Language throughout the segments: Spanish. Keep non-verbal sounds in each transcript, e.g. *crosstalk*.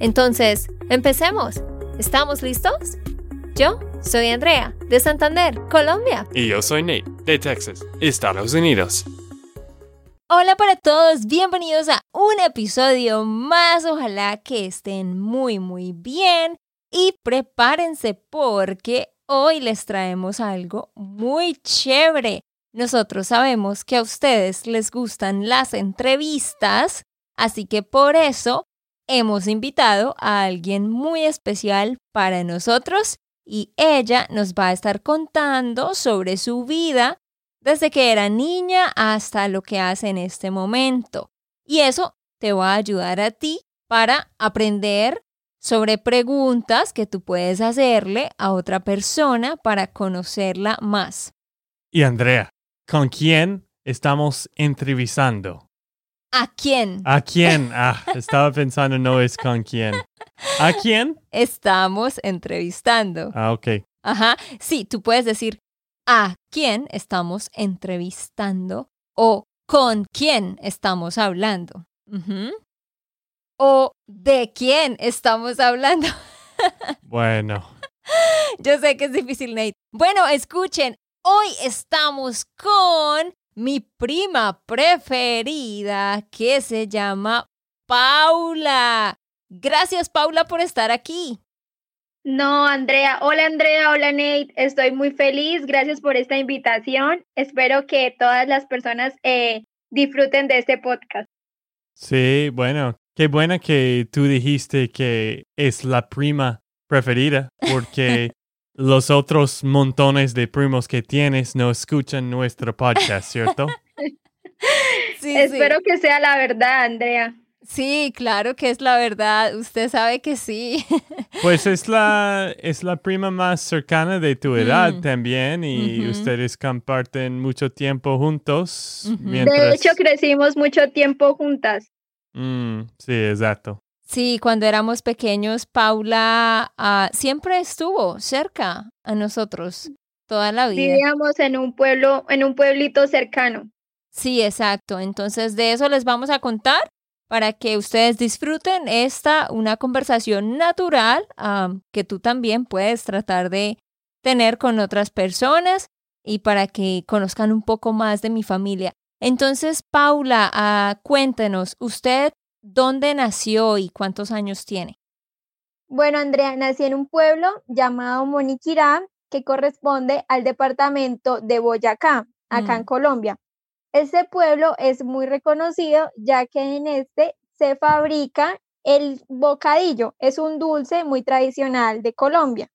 Entonces, empecemos. ¿Estamos listos? Yo soy Andrea, de Santander, Colombia. Y yo soy Nate, de Texas, Estados Unidos. Hola para todos, bienvenidos a un episodio más. Ojalá que estén muy muy bien y prepárense porque hoy les traemos algo muy chévere. Nosotros sabemos que a ustedes les gustan las entrevistas, así que por eso hemos invitado a alguien muy especial para nosotros y ella nos va a estar contando sobre su vida desde que era niña hasta lo que hace en este momento. Y eso te va a ayudar a ti para aprender sobre preguntas que tú puedes hacerle a otra persona para conocerla más. Y Andrea, ¿con quién estamos entrevistando? ¿A quién? ¿A quién? Ah, estaba pensando no es con quién. ¿A quién? Estamos entrevistando. Ah, ok. Ajá, sí, tú puedes decir a quién estamos entrevistando o con quién estamos hablando. O de quién estamos hablando. *laughs* Bueno. Yo sé que es difícil, Nate. Bueno, escuchen, hoy estamos con mi prima preferida que se llama Paula. Gracias, Paula, por estar aquí. No, Andrea. Hola, Andrea. Hola, Nate. Estoy muy feliz. Gracias por esta invitación. Espero que todas las personas eh, disfruten de este podcast. Sí, bueno, qué buena que tú dijiste que es la prima preferida, porque *laughs* los otros montones de primos que tienes no escuchan nuestro podcast, ¿cierto? *laughs* sí, Espero que sea la verdad, Andrea. Sí, claro que es la verdad. Usted sabe que sí. *laughs* Pues es la, es la prima más cercana de tu edad mm. también y ustedes comparten mucho tiempo juntos. De hecho, crecimos mucho tiempo juntas. Mm, sí, exacto. Sí, cuando éramos pequeños, Paula ah, siempre estuvo cerca a nosotros toda la vida. Vivíamos en un pueblo, en un pueblito cercano. Sí, exacto. Entonces de eso les vamos a contar para que ustedes disfruten esta, una conversación natural que tú también puedes tratar de tener con otras personas y para que conozcan un poco más de mi familia. Entonces, Paula, uh, cuéntenos, ¿usted dónde nació y cuántos años tiene? Bueno, Andrea, nací en un pueblo llamado Moniquirá, que corresponde al departamento de Boyacá, acá en mm. Colombia. Este pueblo es muy reconocido ya que en este se fabrica el bocadillo. Es un dulce muy tradicional de Colombia.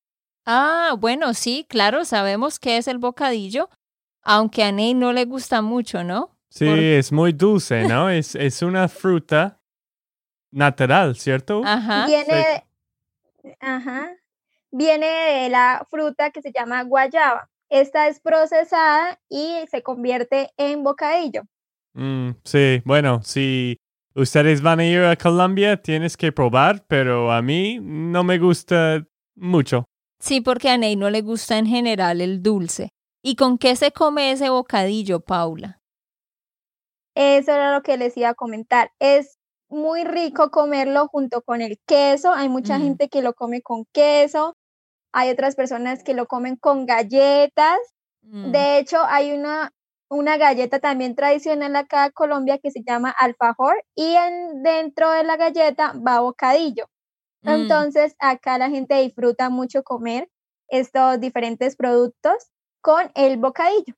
Ah, bueno, sí, claro, sabemos qué es el bocadillo, aunque a Ney no le gusta mucho, ¿no? Sí, es muy dulce, ¿no? es, es una fruta natural, ¿cierto? Ajá. Viene, ajá. Viene de la fruta que se llama guayaba. Esta es procesada y se convierte en bocadillo. Mm, sí, bueno, si ustedes van a ir a Colombia, tienes que probar, pero a mí no me gusta mucho. Sí, porque a Ney no le gusta en general el dulce. ¿Y con qué se come ese bocadillo, Paula? Eso era lo que les iba a comentar. Es muy rico comerlo junto con el queso. Hay mucha gente que lo come con queso. Hay otras personas que lo comen con galletas. Mm. De hecho, hay una, una galleta también tradicional acá en Colombia que se llama alfajor y en, dentro de la galleta va bocadillo. Mm. Entonces, acá la gente disfruta mucho comer estos diferentes productos con el bocadillo.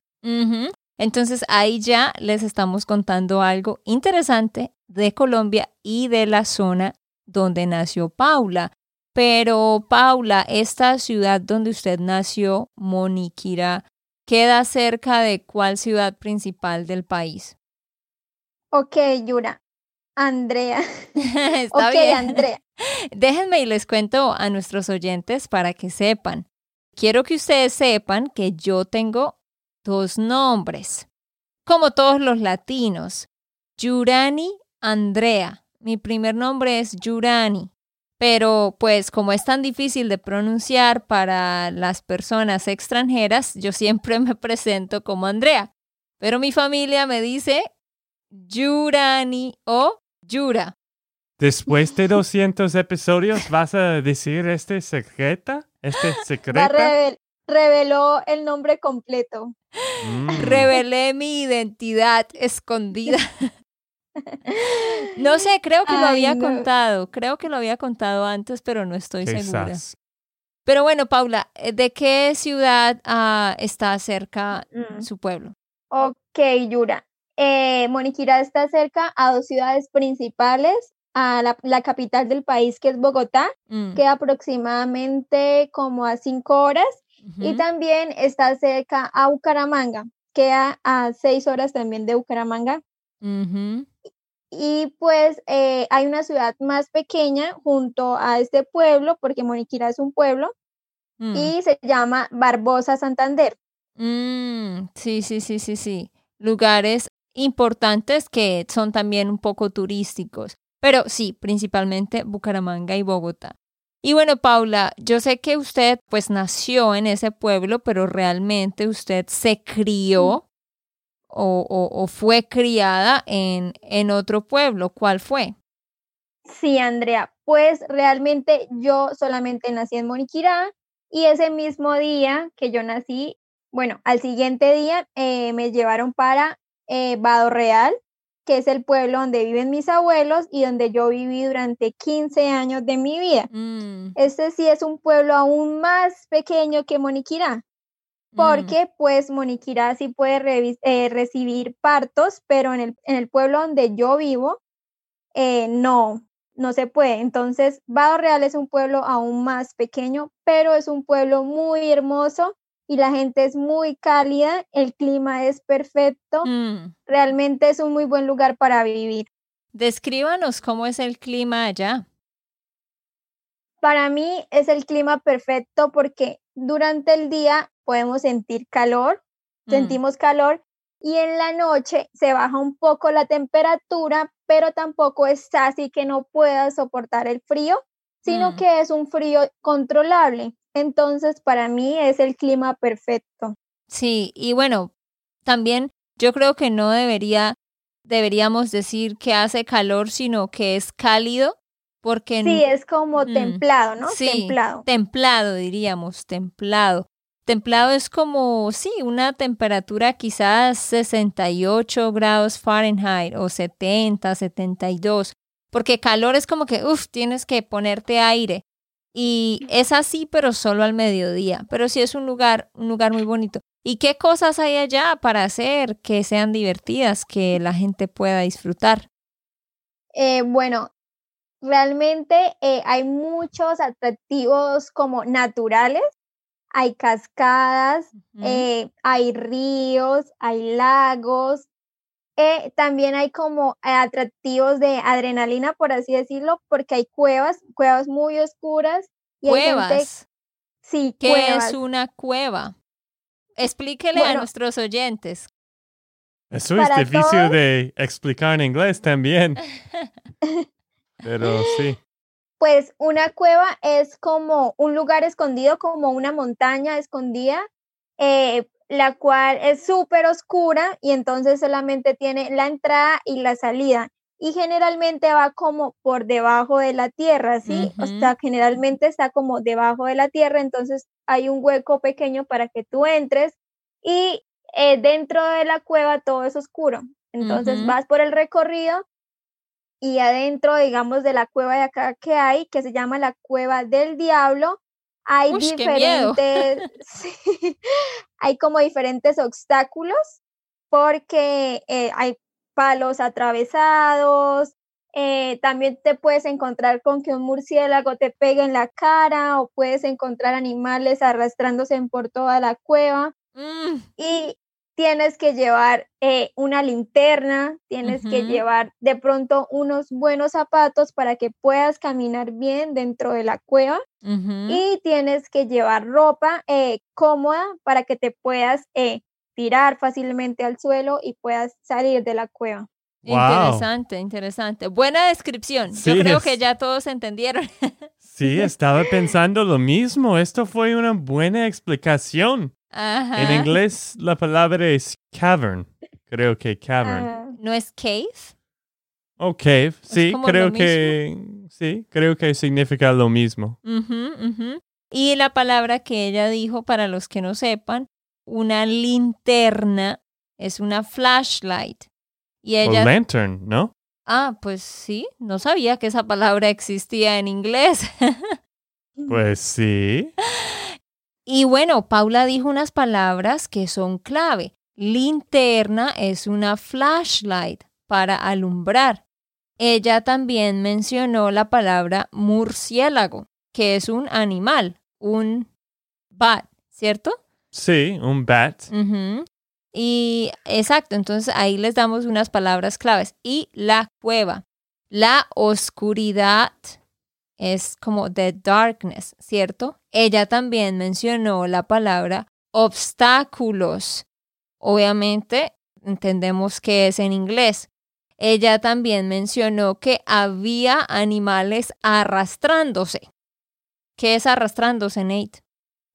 Entonces, ahí ya les estamos contando algo interesante de Colombia y de la zona donde nació Paula. Pero Paula, esta ciudad donde usted nació, Moniquira, queda cerca de cuál ciudad principal del país? Ok, Yura. Andrea. *laughs* Está ok, bien. Andrea. *laughs* Déjenme y les cuento a nuestros oyentes para que sepan. Quiero que ustedes sepan que yo tengo dos nombres, como todos los latinos. Yurani Andrea. Mi primer nombre es Yurani, pero pues como es tan difícil de pronunciar para las personas extranjeras, yo siempre me presento como Andrea. Pero mi familia me dice Yurani o Yura. Después de *laughs* 200 episodios, ¿vas a decir este secreta? ¿Este secreta? revel- reveló el nombre completo. Mm. Revelé mi identidad escondida. *laughs* *laughs* No sé, creo que lo había no. contado, creo que lo había contado antes, pero no estoy segura. Pero bueno, Paula, eh, ¿de qué ciudad ah, está cerca Mm. su pueblo? Ok, Yura. Eh, Moniquirá está cerca a dos ciudades principales, a la, la capital del país, que es Bogotá, Mm, queda aproximadamente como a cinco horas, y también está cerca a Bucaramanga, queda a seis horas también de Bucaramanga. Y pues eh, hay una ciudad más pequeña junto a este pueblo, porque Moniquirá es un pueblo, mm. y se llama Barbosa Santander. Mm, sí, sí, sí, sí, sí. Lugares importantes que son también un poco turísticos. Pero sí, principalmente Bucaramanga y Bogotá. Y bueno, Paula, yo sé que usted pues nació en ese pueblo, pero realmente usted se crió o, o- o fue criada en, en otro pueblo. ¿Cuál fue? Sí, Andrea, pues realmente yo solamente nací en Moniquirá y ese mismo día que yo nací, bueno, al siguiente día eh, me llevaron para eh, Vado Real, que es el pueblo donde viven mis abuelos y donde yo viví durante 15 años de mi vida. Mm, Este sí es un pueblo aún más pequeño que Moniquirá, mm, porque pues Moniquirá sí puede eh, recibir partos, pero en el, en el pueblo donde yo vivo, eh, no, no se puede. Entonces, Vado Real es un pueblo aún más pequeño, pero es un pueblo muy hermoso y la gente es muy cálida, el clima es perfecto, mm. realmente es un muy buen lugar para vivir. Descríbanos cómo es el clima allá. Para mí es el clima perfecto porque durante el día podemos sentir calor, Mm, sentimos calor y en la noche se baja un poco la temperatura, pero tampoco está así que no puedas soportar el frío, sino Mm. que es un frío controlable. Entonces, para mí es el clima perfecto. Sí, y bueno, también yo creo que no debería, deberíamos decir que hace calor, sino que es cálido, porque Sí, es como Mm, templado, ¿no? sí, Templado. templado diríamos, templado. Templado es como, sí, una temperatura quizás 68 grados Fahrenheit o 70, 72, porque calor es como que, uff, tienes que ponerte aire. Y es así, pero solo al mediodía. Pero sí es un lugar, un lugar muy bonito. ¿Y qué cosas hay allá para hacer que sean divertidas, que la gente pueda disfrutar? Eh, bueno, realmente eh, hay muchos atractivos como naturales. Hay cascadas, eh, hay ríos, hay lagos. eh, también hay como atractivos de adrenalina, por así decirlo, porque hay cuevas, cuevas muy oscuras. Y hay gente- Cuevas. sí, ¿Qué cuevas. es una cueva? Explíquele a nuestros oyentes. Eso es difícil todos. de explicar en inglés también. *laughs* Pero sí. Pues una cueva es como un lugar escondido, como una montaña escondida, eh, la cual es súper oscura y entonces solamente tiene la entrada y la salida. Y generalmente va como por debajo de la tierra, ¿sí? O Ujú. sea, generalmente está como debajo de la tierra, entonces hay un hueco pequeño para que tú entres y eh, dentro de la cueva todo es oscuro. Entonces vas por el recorrido y adentro, digamos, de la cueva de acá que hay, que se llama la Cueva del Diablo, hay Ush, diferentes, *laughs* *laughs* sí, hay como diferentes obstáculos porque eh, hay palos atravesados, eh, también te puedes encontrar con que un murciélago te pegue en la cara o puedes encontrar animales arrastrándose por toda la cueva Mm, y tienes que llevar eh, una linterna, tienes que llevar de pronto unos buenos zapatos para que puedas caminar bien dentro de la cueva y tienes que llevar ropa eh, cómoda para que te puedas eh, tirar fácilmente al suelo y puedas salir de la cueva. Wow. Interesante, interesante. Buena descripción. Sí, Yo creo es- que ya todos entendieron. Sí, estaba pensando lo mismo. Esto fue una buena explicación. Ajá. En inglés la palabra es cavern. Creo que cavern. Ah, ¿No es cave? O cave. Sí, creo que sí, creo que significa lo mismo. Y la palabra que ella dijo, para los que no sepan, una linterna es una flashlight. Y O ella, lantern, ¿no? ah, pues sí, no sabía que esa palabra existía en inglés. *laughs* Pues sí. *laughs* Y bueno, Paula dijo unas palabras que son clave. Linterna es una flashlight para alumbrar. Ella también mencionó la palabra murciélago, que es un animal, un bat, ¿cierto? Sí, un bat. Y exacto, entonces ahí les damos unas palabras claves. Y la cueva. La oscuridad es como the darkness, ¿cierto? Ella también mencionó la palabra obstáculos. Obviamente entendemos que es en inglés. Ella también mencionó que había animales arrastrándose. ¿Qué es arrastrándose, Nate?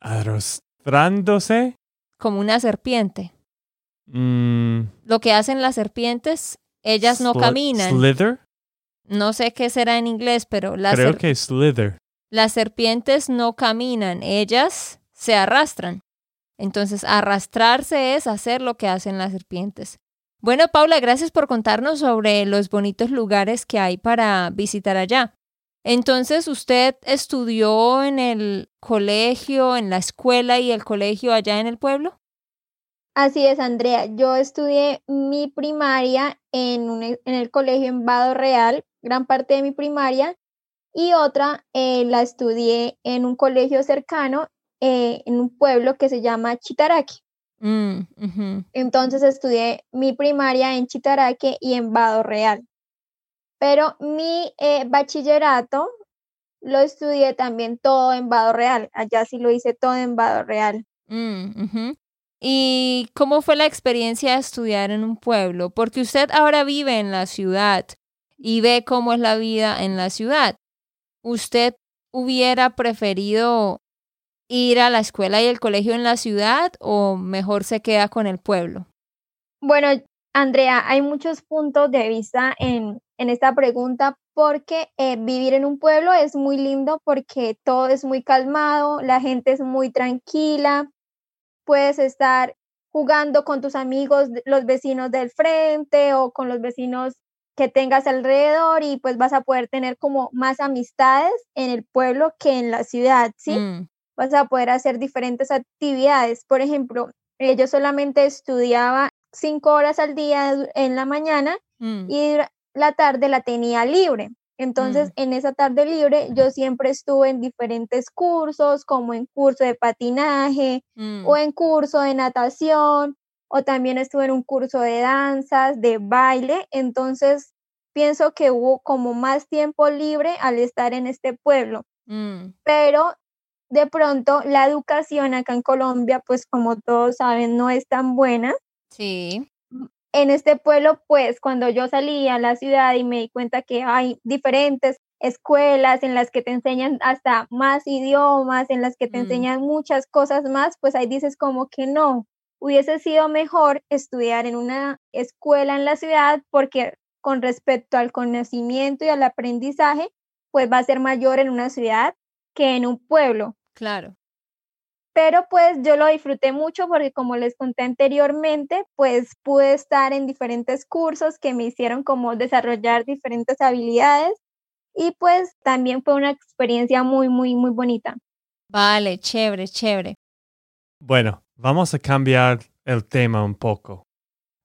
Arrastrándose. Como una serpiente. Mm, Lo que hacen las serpientes, ellas no caminan. Slither. No sé qué será en inglés, pero las, Creo que slither. Las serpientes no caminan, ellas se arrastran. Entonces, arrastrarse es hacer lo que hacen las serpientes. Bueno, Paula, gracias por contarnos sobre los bonitos lugares que hay para visitar allá. Entonces, ¿usted estudió en el colegio, en la escuela y el colegio allá en el pueblo? Así es, Andrea. Yo estudié mi primaria en, un en el colegio en Vado Real, gran parte de mi primaria, y otra eh, la estudié en un colegio cercano, eh, en un pueblo que se llama Chitaraque. Mm. Entonces estudié mi primaria en Chitaraque y en Vado Real. Pero mi eh, bachillerato lo estudié también todo en Vado Real. Allá sí lo hice todo en Vado Real. Mm. ¿Y cómo fue la experiencia de estudiar en un pueblo? Porque usted ahora vive en la ciudad y ve cómo es la vida en la ciudad. ¿Usted hubiera preferido ir a la escuela y el colegio en la ciudad o mejor se queda con el pueblo? Bueno, Andrea, hay muchos puntos de vista en, en esta pregunta porque eh, vivir en un pueblo es muy lindo porque todo es muy calmado, la gente es muy tranquila, puedes estar jugando con tus amigos, los vecinos del frente o con los vecinos que tengas alrededor y pues vas a poder tener como más amistades en el pueblo que en la ciudad, ¿sí? Mm, vas a poder hacer diferentes actividades. Por ejemplo, eh, yo solamente estudiaba cinco horas al día en la mañana mm, y la tarde la tenía libre. Entonces, en esa tarde libre, yo siempre estuve en diferentes cursos, como en curso de patinaje mm, o en curso de natación, o también estuve en un curso de danzas, de baile. Entonces, pienso que hubo como más tiempo libre al estar en este pueblo mm, pero de pronto la educación acá en Colombia, pues como todos saben, no es tan buena. sí. En este pueblo, pues cuando yo salí a la ciudad y me di cuenta que hay diferentes escuelas en las que te enseñan hasta más idiomas, en las que te Mm. enseñan muchas cosas más, pues ahí dices como que no, hubiese sido mejor estudiar en una escuela en la ciudad porque con respecto al conocimiento y al aprendizaje, pues va a ser mayor en una ciudad que en un pueblo. Claro. Pero pues yo lo disfruté mucho porque como les conté anteriormente, pues pude estar en diferentes cursos que me hicieron como desarrollar diferentes habilidades y pues también fue una experiencia muy, muy, muy bonita. Vale, chévere, chévere. Bueno, vamos a cambiar el tema un poco.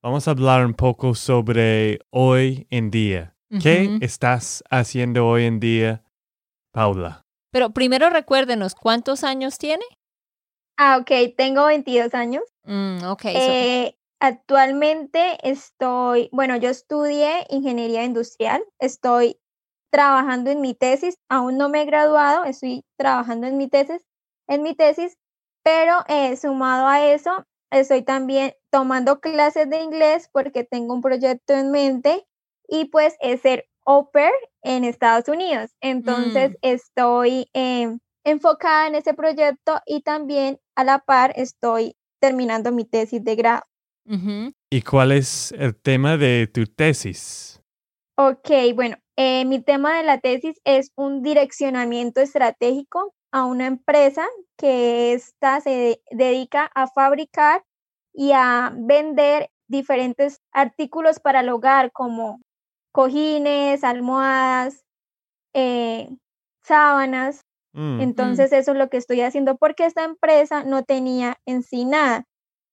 Vamos a hablar un poco sobre hoy en día. ¿Qué estás haciendo hoy en día, Paula? Pero primero recuérdenos, ¿cuántos años tiene? Ah, ok, tengo 22 años. Mm, ok, so- Eh, Actualmente estoy, bueno, yo estudié ingeniería industrial, estoy trabajando en mi tesis, aún no me he graduado, estoy trabajando en mi tesis, en mi tesis, pero eh, sumado a eso, estoy también tomando clases de inglés porque tengo un proyecto en mente y pues es ser au pair en Estados Unidos. Entonces Mm. estoy eh, enfocada en ese proyecto y también a la par estoy terminando mi tesis de grado. ¿Y cuál es el tema de tu tesis? Ok, bueno, eh, mi tema de la tesis es un direccionamiento estratégico a una empresa que esta se de- dedica a fabricar y a vender diferentes artículos para el hogar como cojines, almohadas, eh, sábanas. Mm, Entonces eso es lo que estoy haciendo porque esta empresa no tenía en sí nada.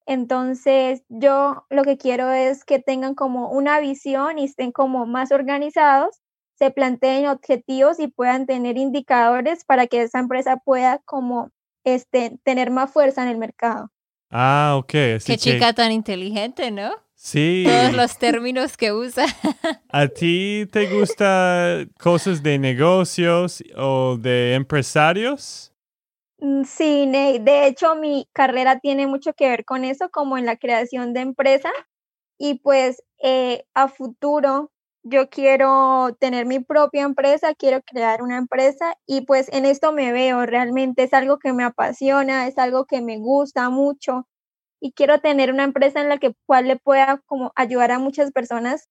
Entonces yo lo que quiero es que tengan como una visión y estén como más organizados, se planteen objetivos y puedan tener indicadores para que esa empresa pueda como este, tener más fuerza en el mercado. Ah, ok. Así Qué que- chica tan inteligente, ¿no? Sí. Todos los términos que usa. *laughs* ¿A ti te gusta cosas de negocios o de empresarios? Mm, Sí, Ney, de hecho mi carrera tiene mucho que ver con eso, como en la creación de empresa y pues eh, a futuro yo quiero tener mi propia empresa, quiero crear una empresa y pues en esto me veo, realmente es algo que me apasiona, es algo que me gusta mucho y quiero tener una empresa en la que cual le pueda como ayudar a muchas personas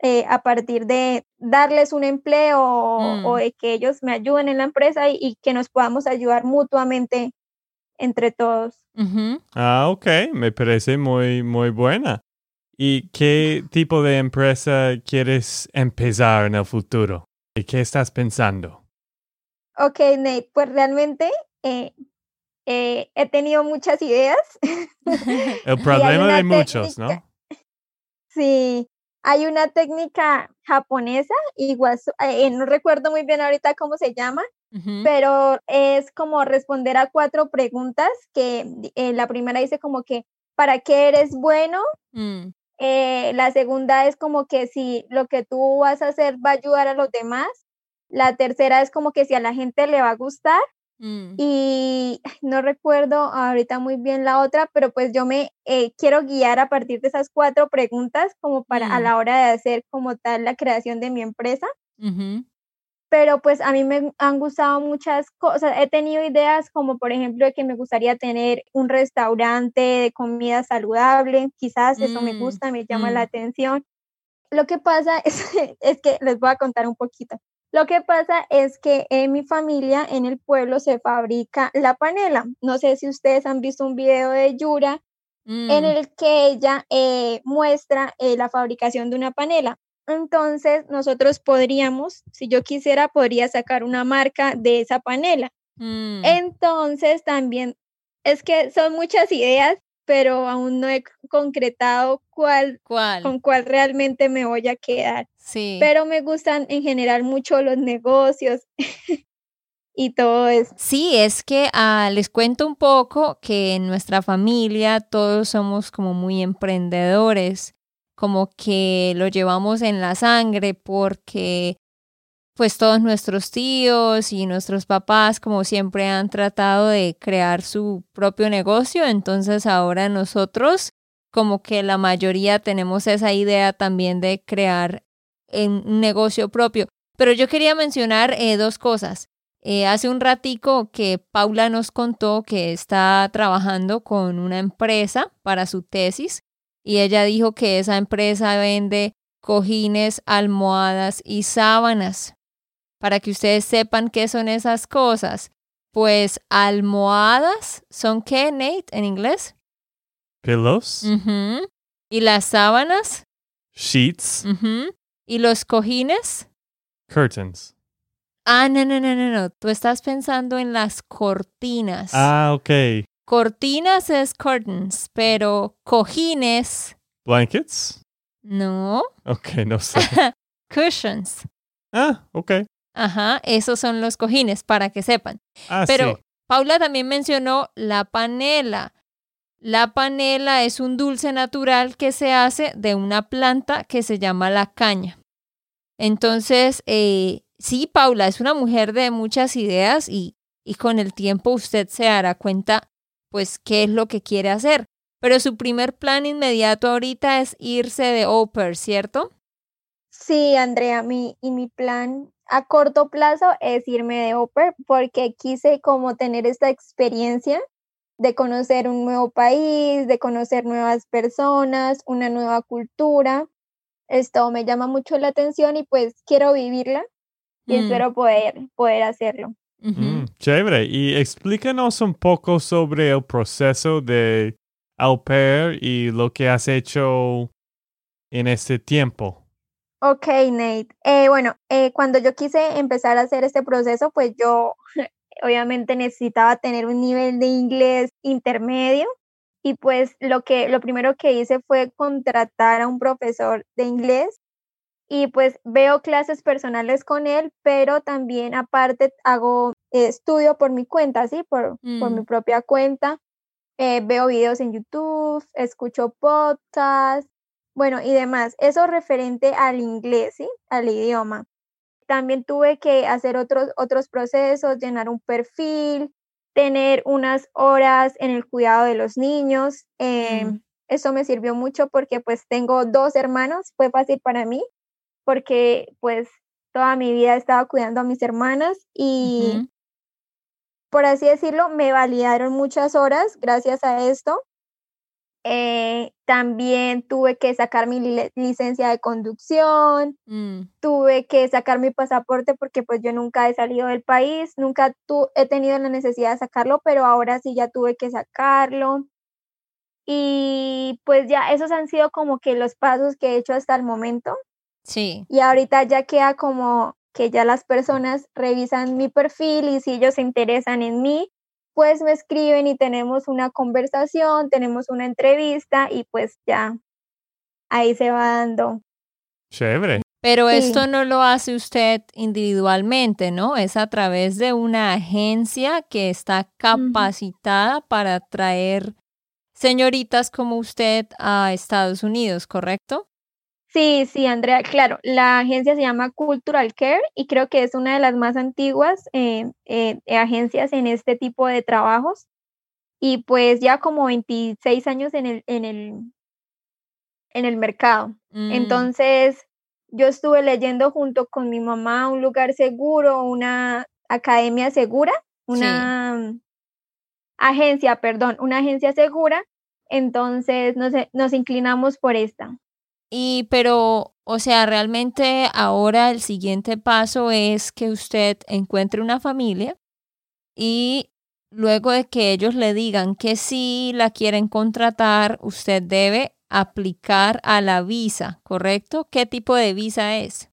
eh, a partir de darles un empleo o, Mm. o de que ellos me ayuden en la empresa y, y que nos podamos ayudar mutuamente entre todos. Ah, ok. Me parece muy, muy buena. ¿Y qué tipo de empresa quieres empezar en el futuro? ¿Y qué estás pensando? Ok, Nate, pues realmente eh, eh, he tenido muchas ideas. El *laughs* problema de muchos, técnica. ¿no? *laughs* Sí, hay una técnica japonesa, igual, eh, no recuerdo muy bien ahorita cómo se llama, pero es como responder a cuatro preguntas que eh, la primera dice como que, ¿para qué eres bueno? Mm. Eh, la segunda es como que si lo que tú vas a hacer va a ayudar a los demás. La tercera es como que si a la gente le va a gustar. Mm. Y no recuerdo ahorita muy bien la otra, pero pues yo me eh, quiero guiar a partir de esas cuatro preguntas como para a Mm. la hora de hacer como tal la creación de mi empresa. Pero pues a mí me han gustado muchas cosas. He tenido ideas como por ejemplo de que me gustaría tener un restaurante de comida saludable, quizás eso me Mm, gusta, me llama la mm. atención. Lo que pasa es, *laughs* es que les voy a contar un poquito. Lo que pasa es que en mi familia, en el pueblo, se fabrica la panela. No sé si ustedes han visto un video de Yura en Mm. el que ella eh, muestra eh, la fabricación de una panela. Entonces, nosotros podríamos, si yo quisiera, podría sacar una marca de esa panela. Mm. Entonces, también es que son muchas ideas, pero aún no he concretado cuál, ¿Cuál? con cuál realmente me voy a quedar. Sí. Pero me gustan en general mucho los negocios *laughs* y todo eso. Sí, es que ah, les cuento un poco que en nuestra familia todos somos como muy emprendedores, como que lo llevamos en la sangre porque pues todos nuestros tíos y nuestros papás como siempre han tratado de crear su propio negocio, entonces ahora nosotros como que la mayoría tenemos esa idea también de crear un negocio propio. Pero yo quería mencionar eh, dos cosas. Eh, hace un ratico que Paula nos contó que está trabajando con una empresa para su tesis y ella dijo que esa empresa vende cojines, almohadas y sábanas. Para que ustedes sepan qué son esas cosas. Pues almohadas son qué, Nate, en inglés. Pillows. Y las sábanas. sheets. Y los cojines. curtains. Ah, no, no, no, no, no. Tú estás pensando en las cortinas. Ah, ok. Cortinas es curtains, pero cojines, Blankets? no. Ok, no sé. *laughs* Cushions. Ah, ok. Ajá, esos son los cojines, para que sepan. Ah, Pero sí. Paula también mencionó la panela. La panela es un dulce natural que se hace de una planta que se llama la caña. Entonces, eh, sí, Paula es una mujer de muchas ideas y, y con el tiempo usted se dará cuenta, pues, qué es lo que quiere hacer. Pero su primer plan inmediato ahorita es irse de au ¿cierto? Sí, Andrea, mi, y mi plan a corto plazo es irme de au porque quise como tener esta experiencia de conocer un nuevo país, de conocer nuevas personas, una nueva cultura. Esto me llama mucho la atención y pues quiero vivirla y Mm. espero poder, poder hacerlo. Mm, chévere. Y explícanos un poco sobre el proceso de au pair y lo que has hecho en este tiempo. Ok, Nate. Eh, bueno, eh, cuando yo quise empezar a hacer este proceso, pues yo *laughs* obviamente necesitaba tener un nivel de inglés intermedio y pues lo que lo primero que hice fue contratar a un profesor de inglés y pues veo clases personales con él, pero también aparte hago eh, estudio por mi cuenta, sí, por, por mi Mm. propia cuenta. Eh, veo videos en YouTube, escucho podcasts, bueno, y demás. Eso referente al inglés, ¿sí? Al idioma. También tuve que hacer otros, otros procesos, llenar un perfil, tener unas horas en el cuidado de los niños. eh, Mm. Eso me sirvió mucho porque pues tengo dos hermanos, fue fácil para mí porque pues toda mi vida he estado cuidando a mis hermanas y por así decirlo, me validaron muchas horas gracias a esto. Eh, también tuve que sacar mi li- licencia de conducción, Mm. tuve que sacar mi pasaporte porque pues yo nunca he salido del país, nunca tu- he tenido la necesidad de sacarlo, pero ahora sí ya tuve que sacarlo. Y pues ya esos han sido como que los pasos que he hecho hasta el momento. Sí. Y ahorita ya queda como que ya las personas revisan mi perfil y si ellos se interesan en mí, pues me escriben y tenemos una conversación, tenemos una entrevista y pues ya ahí se va dando. Chévere. Pero Sí. esto no lo hace usted individualmente, ¿no? Es a través de una agencia que está capacitada para atraer señoritas como usted a Estados Unidos, ¿correcto? Sí, sí, Andrea, claro, la agencia se llama Cultural Care y creo que es una de las más antiguas eh, eh, agencias en este tipo de trabajos. Y pues ya como 26 años en el, en el, en el mercado. Mm, Entonces, yo estuve leyendo junto con mi mamá un lugar seguro, una academia segura, una agencia, perdón, una agencia segura. Entonces, nos, nos inclinamos por esta. Y pero, o sea, realmente ahora el siguiente paso es que usted encuentre una familia y luego de que ellos le digan que sí la quieren contratar, usted debe aplicar a la visa, ¿correcto? ¿Qué tipo de visa es?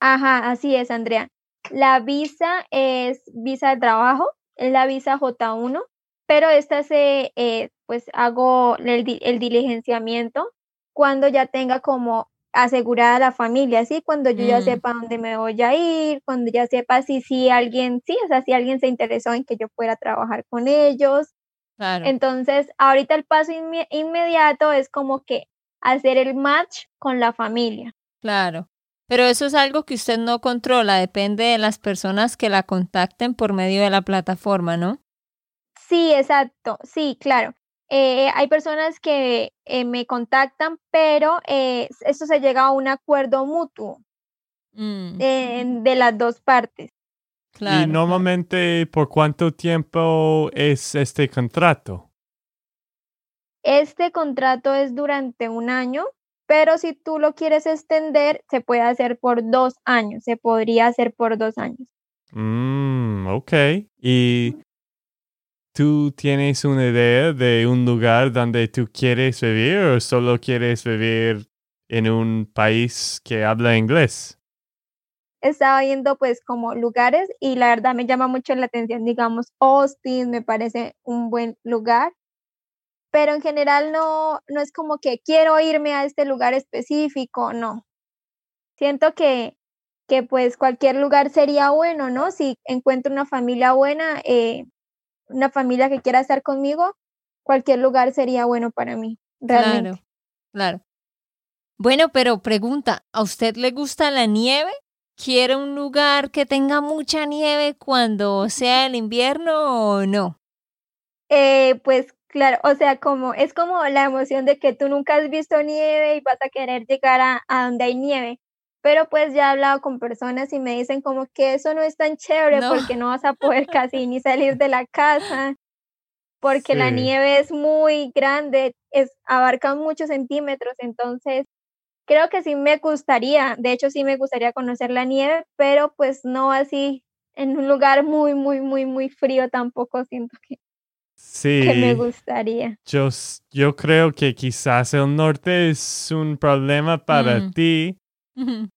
Ajá, así es, Andrea. La visa es visa de trabajo, es la visa J1, pero esta se, eh, pues hago el, di- el diligenciamiento cuando ya tenga como asegurada la familia, ¿sí? Cuando yo ya Mm. sepa dónde me voy a ir, cuando ya sepa si, si alguien, sí, o sea, si alguien se interesó en que yo pueda trabajar con ellos. Claro. Entonces, ahorita el paso inme- inmediato es como que hacer el match con la familia. Claro. Pero eso es algo que usted no controla, depende de las personas que la contacten por medio de la plataforma, ¿no? Sí, exacto, sí, claro. Eh, hay personas que eh, me contactan, pero eh, esto se llega a un acuerdo mutuo Mm, de las dos partes. claro. y normalmente, ¿por cuánto tiempo es este contrato? Este contrato es durante un año, pero si tú lo quieres extender, se puede hacer por dos años, se podría hacer por dos años. Mm, ok. ¿Y tú tienes una idea de un lugar donde tú quieres vivir o solo quieres vivir en un país que habla inglés? Estaba viendo pues como lugares y la verdad me llama mucho la atención, digamos, Austin me parece un buen lugar, pero en general no, no es como que quiero irme a este lugar específico, no. Siento que, que pues cualquier lugar sería bueno, ¿no? Si encuentro una familia buena, eh, una familia que quiera estar conmigo, cualquier lugar sería bueno para mí, realmente. Claro, claro. Bueno, pero pregunta, ¿a usted le gusta la nieve? ¿Quiere un lugar que tenga mucha nieve cuando sea el invierno o no? Eh, pues claro, o sea, como es como la emoción de que tú nunca has visto nieve y vas a querer llegar a, a donde hay nieve. Pero pues ya he hablado con personas y me dicen como que eso no es tan chévere No. porque no vas a poder casi ni salir de la casa, porque la nieve es muy grande, es, abarca muchos centímetros, entonces creo que sí me gustaría, de hecho sí me gustaría conocer la nieve, pero pues no así en un lugar muy, muy, muy, muy frío tampoco siento que, Sí, que me gustaría. yo, yo creo que quizás el norte es un problema para Mm. ti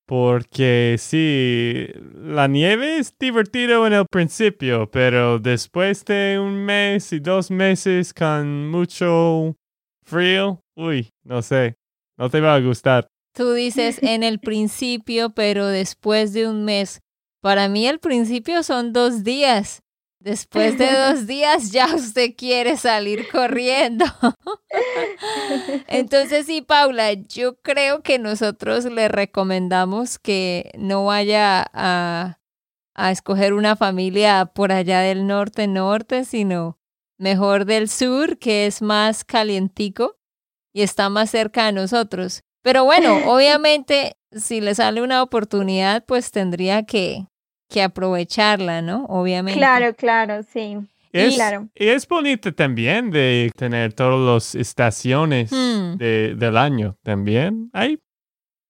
porque sí, la nieve es divertido en el principio, pero después de un mes y dos meses con mucho frío, uy, no sé, no te va a gustar. Tú dices en el principio, pero después de un mes. Para mí el principio son dos días. Después de *laughs* dos días ya usted quiere salir corriendo. *laughs* Entonces sí, Paula, yo creo que nosotros le recomendamos que no vaya a, a escoger una familia por allá del norte norte, sino mejor del sur, que es más calientico y está más cerca de nosotros. Pero bueno, *laughs* obviamente, si le sale una oportunidad, pues tendría que, que aprovecharla, ¿no? Obviamente. Claro, claro, sí. Es, claro. y es bonito también de tener todas las estaciones Hmm. de, del año también. Hay,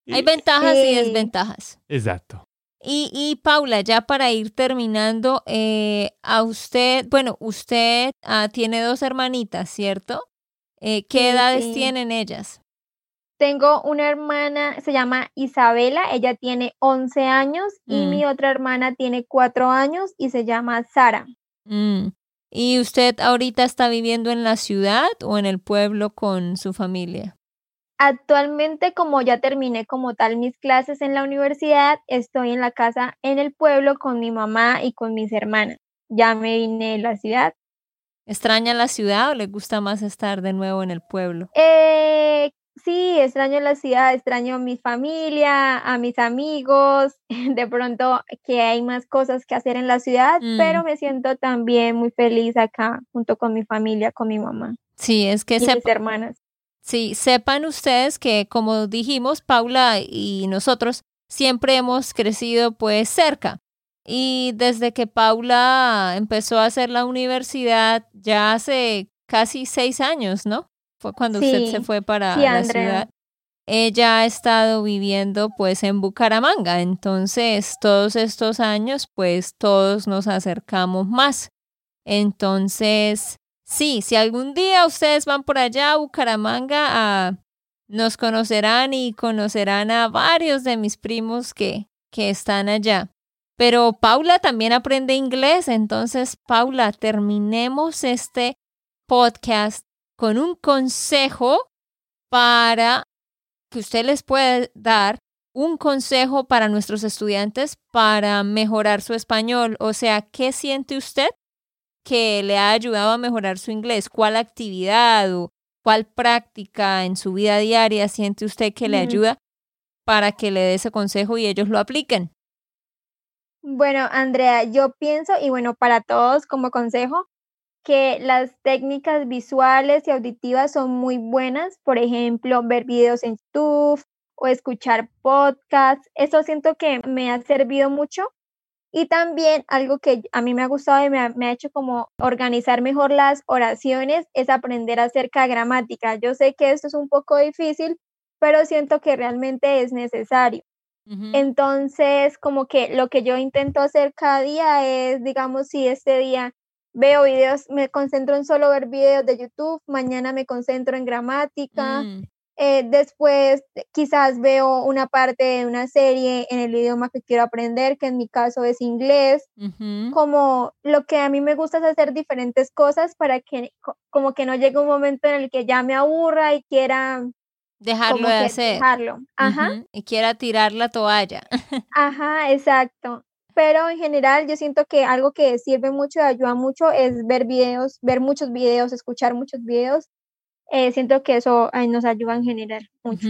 Hay ventajas y desventajas. Exacto. Y, y Paula, ya para ir terminando, eh, a usted, bueno, usted ah, tiene dos hermanitas, ¿cierto? Eh, ¿Qué Sí, edades sí. tienen ellas? Tengo una hermana, se llama Isabela, ella tiene 11 años y Mm. mi otra hermana tiene 4 años y se llama Sara. Mm. ¿Y usted ahorita está viviendo en la ciudad o en el pueblo con su familia? Actualmente, como ya terminé como tal mis clases en la universidad, estoy en la casa en el pueblo con mi mamá y con mis hermanas. Ya me vine de la ciudad. ¿Extraña la ciudad o le gusta más estar de nuevo en el pueblo? Eh, sí, extraño la ciudad, extraño a mi familia, a mis amigos, *laughs* de pronto que hay más cosas que hacer en la ciudad, Mm. pero me siento también muy feliz acá junto con mi familia, con mi mamá Sí, es que y mis hermanas. Sí, sepan ustedes que como dijimos, Paula y nosotros siempre hemos crecido pues cerca. Y desde que Paula empezó a hacer la universidad ya hace casi seis años, ¿no? Fue cuando usted se fue para sí, la ciudad. Ella ha estado viviendo pues en Bucaramanga, entonces todos estos años pues todos nos acercamos más. Entonces, Sí, si algún día ustedes van por allá a Bucaramanga, nos conocerán y conocerán a varios de mis primos que, que están allá. Pero Paula también aprende inglés, entonces Paula, terminemos este podcast con un consejo para que usted les pueda dar un consejo para nuestros estudiantes para mejorar su español. O sea, ¿qué siente usted que le ha ayudado a mejorar su inglés? ¿Cuál actividad o cuál práctica en su vida diaria siente usted que le ayuda para que le dé ese consejo y ellos lo apliquen? Bueno, Andrea, yo pienso, y bueno, para todos como consejo, que las técnicas visuales y auditivas son muy buenas. Por ejemplo, ver videos en YouTube o escuchar podcasts. Eso siento que me ha servido mucho. Y también algo que a mí me ha gustado y me ha, me ha hecho como organizar mejor las oraciones es aprender acerca de gramática. Yo sé que esto es un poco difícil, pero siento que realmente es necesario. Entonces, como que lo que yo intento hacer cada día es, digamos, si este día veo videos, me concentro en solo ver videos de YouTube, mañana me concentro en gramática, Mm, eh, después quizás veo una parte de una serie en el idioma que quiero aprender, que en mi caso es inglés, como lo que a mí me gusta es hacer diferentes cosas para que co- como que no llegue un momento en el que ya me aburra y quiera Dejarlo de hacer. dejarlo. Ajá. Y quiera tirar la toalla. *laughs* Ajá, exacto. Pero en general yo siento que algo que sirve mucho y ayuda mucho es ver videos, ver muchos videos, escuchar muchos videos. Eh, siento que eso nos ayuda en general mucho.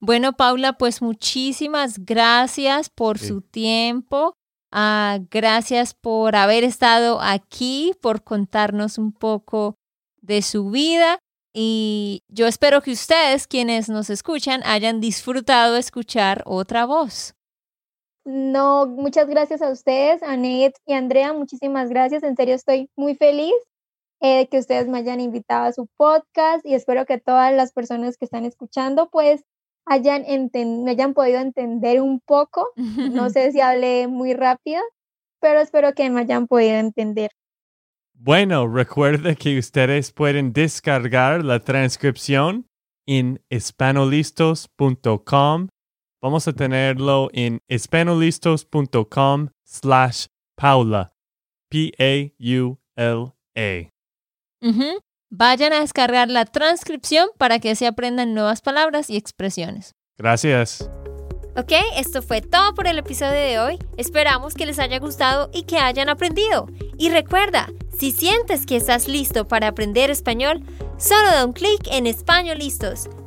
Bueno, Paula, pues muchísimas gracias por su tiempo. Ah, gracias por haber estado aquí, por contarnos un poco de su vida. Y yo espero que ustedes, quienes nos escuchan, hayan disfrutado escuchar otra voz. No, muchas gracias a ustedes, Anet y Andrea, muchísimas gracias. En serio, estoy muy feliz de eh, que ustedes me hayan invitado a su podcast y espero que todas las personas que están escuchando, pues, hayan, me hayan podido entender un poco. No *laughs* sé si hablé muy rápido, pero espero que me hayan podido entender. Bueno, recuerde que ustedes pueden descargar la transcripción en espanolistos.com. Vamos a tenerlo en espanolistos.com slash Paula. P-A-U-L-A. Vayan a descargar la transcripción para que se aprendan nuevas palabras y expresiones. Gracias. Ok, esto fue todo por el episodio de hoy. Esperamos que les haya gustado y que hayan aprendido. Y recuerda, si sientes que estás listo para aprender español, solo da un clic en Español Listos.